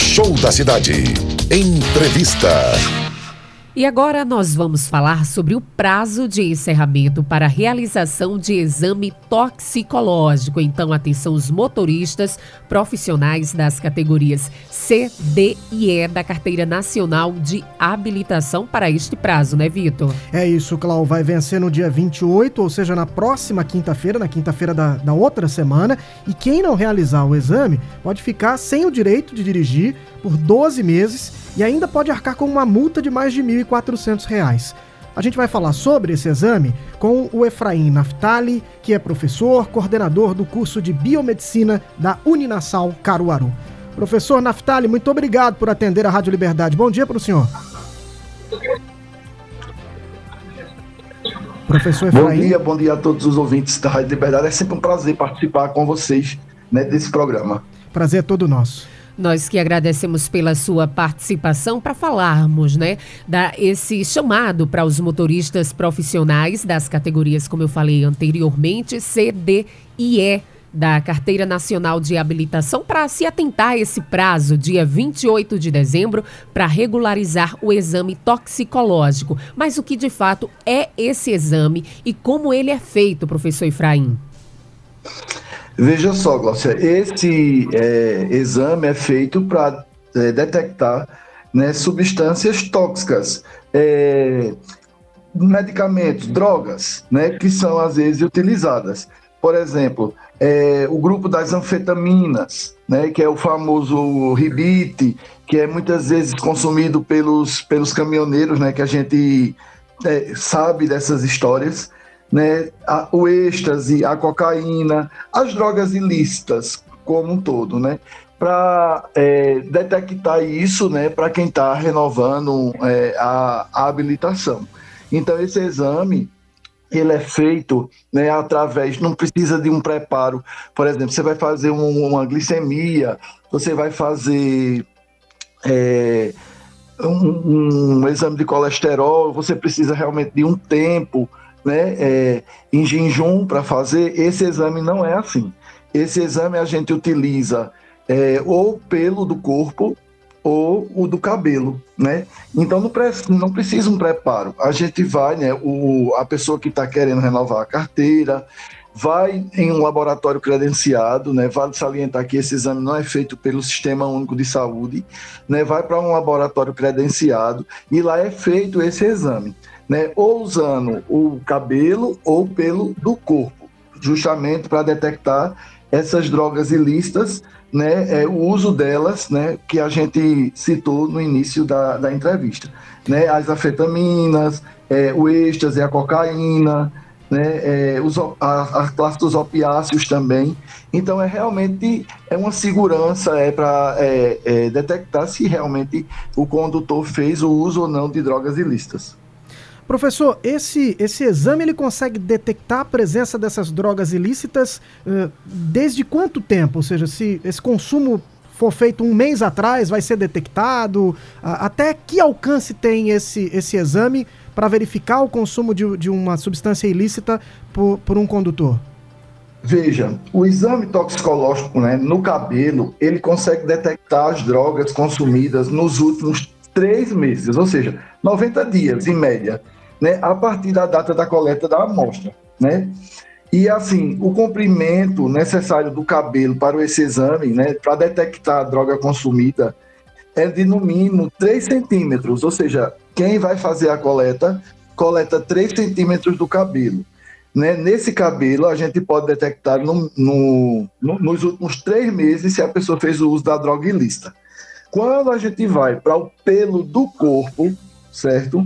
Show da Cidade. Entrevista. E agora nós vamos falar sobre o prazo de encerramento para a realização de exame toxicológico. Então, atenção os motoristas profissionais das categorias C, D e E da Carteira Nacional de Habilitação para este prazo, né, Vitor? É isso, Clau. Vai vencer no dia 28, ou seja, na próxima quinta-feira, na quinta-feira da, da outra semana. E quem não realizar o exame pode ficar sem o direito de dirigir por 12 meses e ainda pode arcar com uma multa de mais de R$ 1.400. A gente vai falar sobre esse exame com o Efraim Naftali, que é professor, coordenador do curso de Biomedicina da Uninasal Caruaru. Professor Naftali, muito obrigado por atender a Rádio Liberdade. Bom dia para o senhor. Professor Efraim. Bom dia, bom dia a todos os ouvintes da Rádio Liberdade. É sempre um prazer participar com vocês né, desse programa. Prazer é todo nosso. Nós que agradecemos pela sua participação para falarmos, né, da esse chamado para os motoristas profissionais das categorias, como eu falei anteriormente, C, D e E da Carteira Nacional de Habilitação para se atentar a esse prazo, dia 28 de dezembro, para regularizar o exame toxicológico. Mas o que de fato é esse exame e como ele é feito, professor Efraim? Veja só, Glaucia, esse é, exame é feito para é, detectar né, substâncias tóxicas, é, medicamentos, drogas, né, que são às vezes utilizadas. Por exemplo, é, o grupo das anfetaminas, né, que é o famoso ribite, que é muitas vezes consumido pelos, pelos caminhoneiros, né, que a gente é, sabe dessas histórias né, a, o êxtase, a cocaína, as drogas ilícitas como um todo, né? Para é, detectar isso, né, para quem está renovando é, a, a habilitação. Então, esse exame ele é feito né, através, não precisa de um preparo. Por exemplo, você vai fazer um, uma glicemia, você vai fazer é, um, um, exame de colesterol, você precisa realmente de um tempo né, é, em jejum para fazer, esse exame não é assim. Esse exame a gente utiliza é, ou pelo do corpo ou o do cabelo, né? Então não, não precisa um preparo. A gente vai, né? O, a pessoa que está querendo renovar a carteira vai em um laboratório credenciado, né? Vale salientar que esse exame não é feito pelo Sistema Único de Saúde, né? Vai para um laboratório credenciado e lá é feito esse exame né, ou usando o cabelo ou pelo do corpo, justamente para detectar essas drogas ilícitas, né, é, o uso delas, né, que a gente citou no início da, da entrevista, né, as afetaminas, é, o êxtase, a cocaína, né, é, os, a, a, classe dos opiáceos também. Então é realmente é uma segurança é para é, é, detectar se realmente o condutor fez o uso ou não de drogas ilícitas. Professor, esse, esse exame ele consegue detectar a presença dessas drogas ilícitas uh, desde quanto tempo? Ou seja, se esse consumo for feito um mês atrás, vai ser detectado? Até que alcance tem esse, esse exame para verificar o consumo de, de uma substância ilícita por, por um condutor? Veja, o exame toxicológico né, no cabelo, ele consegue detectar as drogas consumidas nos últimos três meses, ou seja, 90 dias em média né, a partir da data da coleta da amostra, né? E assim, o comprimento necessário do cabelo para esse exame, né, para detectar a droga consumida, é de no mínimo 3 centímetros, ou seja, quem vai fazer a coleta, coleta 3 centímetros do cabelo. Né? Nesse cabelo, a gente pode detectar no, no, no, nos últimos três meses se a pessoa fez o uso da droga ilícita. Quando a gente vai para o pelo do corpo, certo?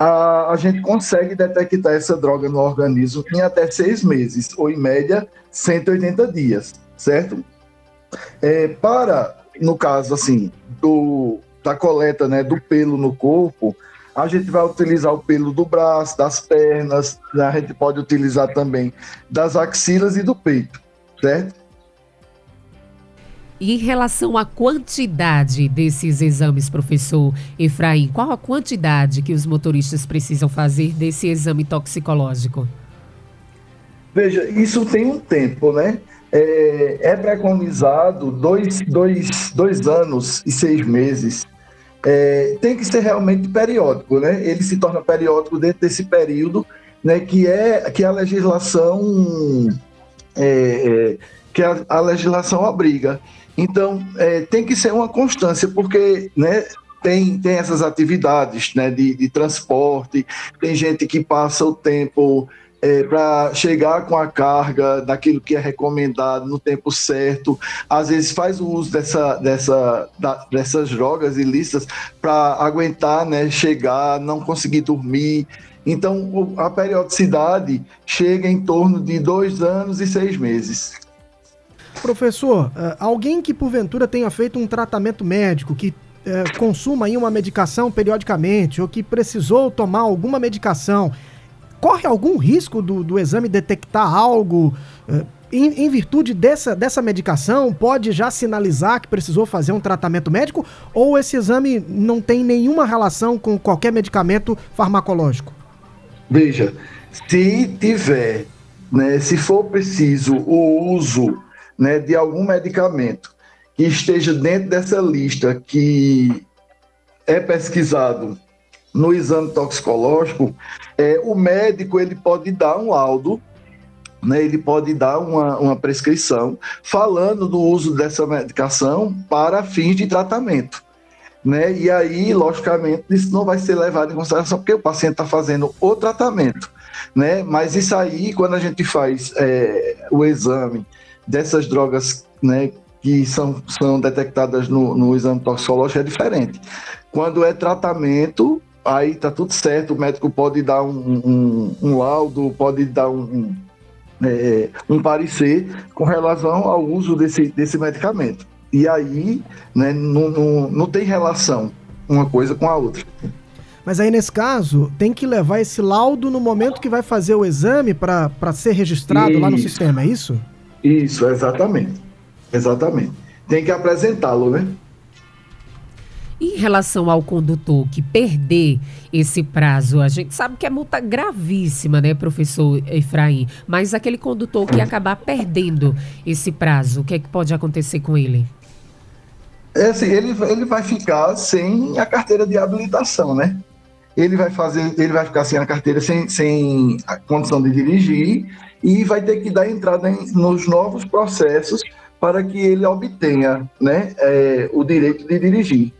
A, a gente consegue detectar essa droga no organismo em até seis meses, ou em média 180 dias, certo? É, para, no caso assim, do, da coleta né, do pelo no corpo, a gente vai utilizar o pelo do braço, das pernas, a gente pode utilizar também das axilas e do peito, certo? E em relação à quantidade desses exames, professor Efraim, qual a quantidade que os motoristas precisam fazer desse exame toxicológico? Veja, isso tem um tempo, né? é, é preconizado dois, dois, dois anos e seis meses. É, tem que ser realmente periódico, né? Ele se torna periódico dentro desse período, né? Que é que a legislação é, é, que a, a, legislação obriga. Então é, tem que ser uma constância, porque, né? Tem, tem essas atividades né, de, de transporte, tem gente que passa o tempo é, para chegar com a carga daquilo que é recomendado no tempo certo. Às vezes faz o uso dessa, dessa, da, dessas drogas ilícitas para aguentar, né, chegar, não conseguir dormir. Então, a periodicidade chega em torno de dois anos e seis meses. Professor, é, alguém que porventura tenha feito um tratamento médico, que é, consuma aí uma medicação periodicamente, ou que precisou tomar alguma medicação, corre algum risco do, do exame detectar algo uh, em, em, virtude dessa, dessa medicação? Pode já sinalizar que precisou fazer um tratamento médico? Ou esse exame não tem nenhuma relação com qualquer medicamento farmacológico? Veja, se tiver, né, se for preciso o uso né, de algum medicamento que esteja dentro dessa lista que é pesquisado no exame toxicológico, é, o médico ele pode dar um laudo, né, ele pode dar uma, uma prescrição falando do uso dessa medicação para fins de tratamento. Né? E aí, logicamente, isso não vai ser levado em consideração porque o paciente está fazendo o tratamento. Né? Mas isso aí, quando a gente faz é, o exame dessas drogas né, que são, são detectadas no, no exame toxicológico, é diferente. Quando é tratamento, aí tá tudo certo, o médico pode dar um, um, um laudo, pode dar um, é, um parecer com relação ao uso desse, desse medicamento. E aí né, não, não, não tem relação uma coisa com a outra. Mas aí, nesse caso, tem que levar esse laudo no momento que vai fazer o exame para ser registrado isso. lá no sistema, é isso? Isso, exatamente. Exatamente. Tem que apresentá-lo, né? Em relação ao condutor que perder esse prazo, a gente sabe que é multa gravíssima, né, professor Efraim? Mas aquele condutor que acabar perdendo esse prazo, o que é que pode acontecer com ele? É assim, ele, ele vai ficar sem a carteira de habilitação, né? Ele vai fazer, ele vai ficar sem a carteira, sem, sem a condição de dirigir e vai ter que dar entrada em, nos novos processos para que ele obtenha né, é, o direito de dirigir.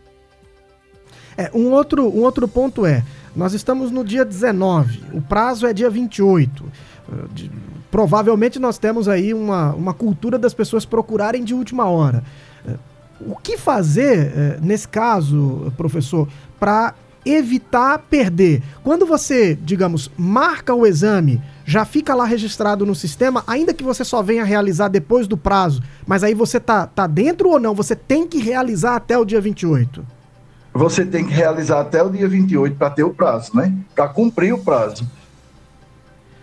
É, um, outro, um outro ponto é, nós estamos no dia 19, o prazo é dia 28. Uh, de, provavelmente nós temos aí uma, uma cultura das pessoas procurarem de última hora. Uh, o que fazer, uh, nesse caso, professor, para evitar perder? Quando você, digamos, marca o exame, já fica lá registrado no sistema, ainda que você só venha realizar depois do prazo, mas aí você tá, tá dentro ou não? Você tem que realizar até o dia 28? você tem que realizar até o dia 28 para ter o prazo, né? Para cumprir o prazo.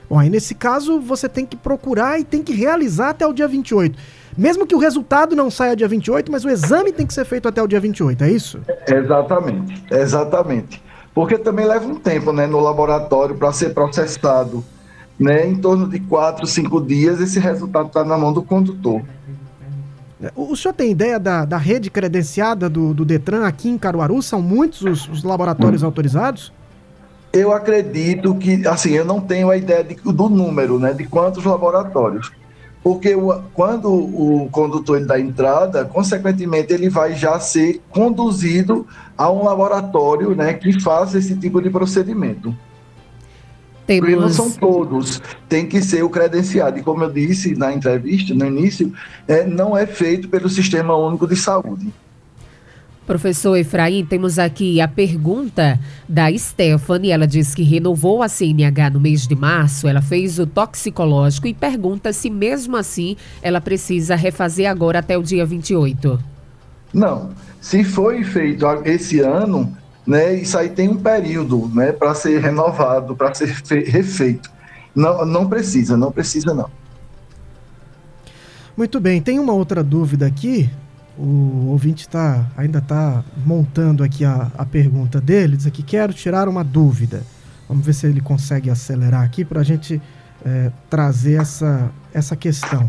Bom, aí nesse caso você tem que procurar e tem que realizar até o dia 28. Mesmo que o resultado não saia dia 28, mas o exame tem que ser feito até o dia 28, é isso? Exatamente, exatamente. Porque também leva um tempo, né, no laboratório para ser processado, né? Em torno de 4, 5 dias esse resultado está na mão do condutor. O, senhor tem ideia da, da rede credenciada do, do Detran aqui em Caruaru? São muitos os, os laboratórios hum. autorizados? Eu acredito que, assim, eu não tenho a ideia de, do número, né, de quantos laboratórios. Porque o, quando o condutor dá entrada, consequentemente ele vai já ser conduzido a um laboratório né, que faça esse tipo de procedimento. Temos... Porque não são todos, tem que ser o credenciado. E como eu disse na entrevista, no início, é, não é feito pelo Sistema Único de Saúde. Professor Efraim, temos aqui a pergunta da Stephanie. Ela diz que renovou a CNH no mês de março, ela fez o toxicológico e pergunta se mesmo assim ela precisa refazer agora até o dia 28. Não. Se foi feito esse ano, né? Isso aí tem um período, né, para ser renovado, para ser refeito. Não, não precisa, não precisa não. Muito bem, tem uma outra dúvida aqui. O ouvinte tá, ainda está montando aqui a, a pergunta dele. Diz aqui: quero tirar uma dúvida. Vamos ver se ele consegue acelerar aqui para a gente é, trazer essa, essa questão.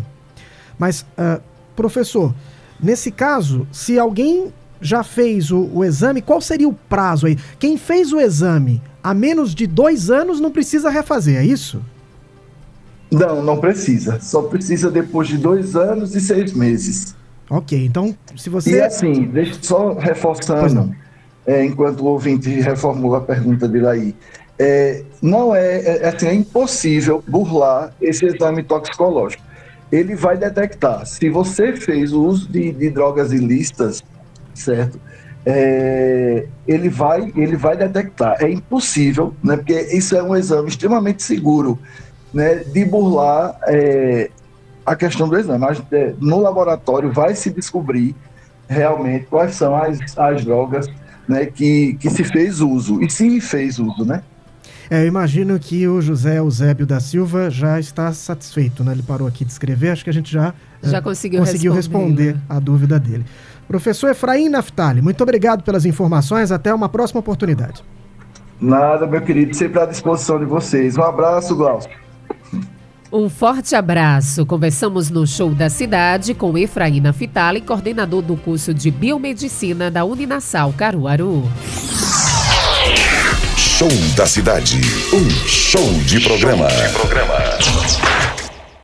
Mas, uh, professor, nesse caso, se alguém já fez o, o, exame, qual seria o prazo aí? Quem fez o exame há menos de dois anos não precisa refazer, é isso? Não, não precisa. Só precisa depois de dois anos e seis meses. Ok, então se você. E assim, deixa só reforçando, é, enquanto o ouvinte reformula a pergunta dele aí. É, não é, é, assim, é impossível burlar esse exame toxicológico. Ele vai detectar se você fez o uso de, de drogas ilícitas, certo? É, ele, vai, ele vai detectar. É impossível, né? Porque isso é um exame extremamente seguro, né? De burlar é, a questão do exame. Mas, é, no laboratório vai se descobrir realmente quais são as, as drogas né, que, que se fez uso. E se fez uso, né? É, eu imagino que o José Eusébio da Silva já está satisfeito, né? Ele parou aqui de escrever, acho que a gente já, já é, conseguiu, conseguiu responder, responder a dúvida dele. Professor Efraim Naftali, muito obrigado pelas informações, até uma próxima oportunidade. Nada, meu querido, sempre à disposição de vocês. Um abraço, Glaucio. Um forte abraço. Conversamos no Show da Cidade com Efraim Naftali, coordenador do curso de Biomedicina da Uninasal Caruaru. Show da Cidade. Um show de programa. Show de programa.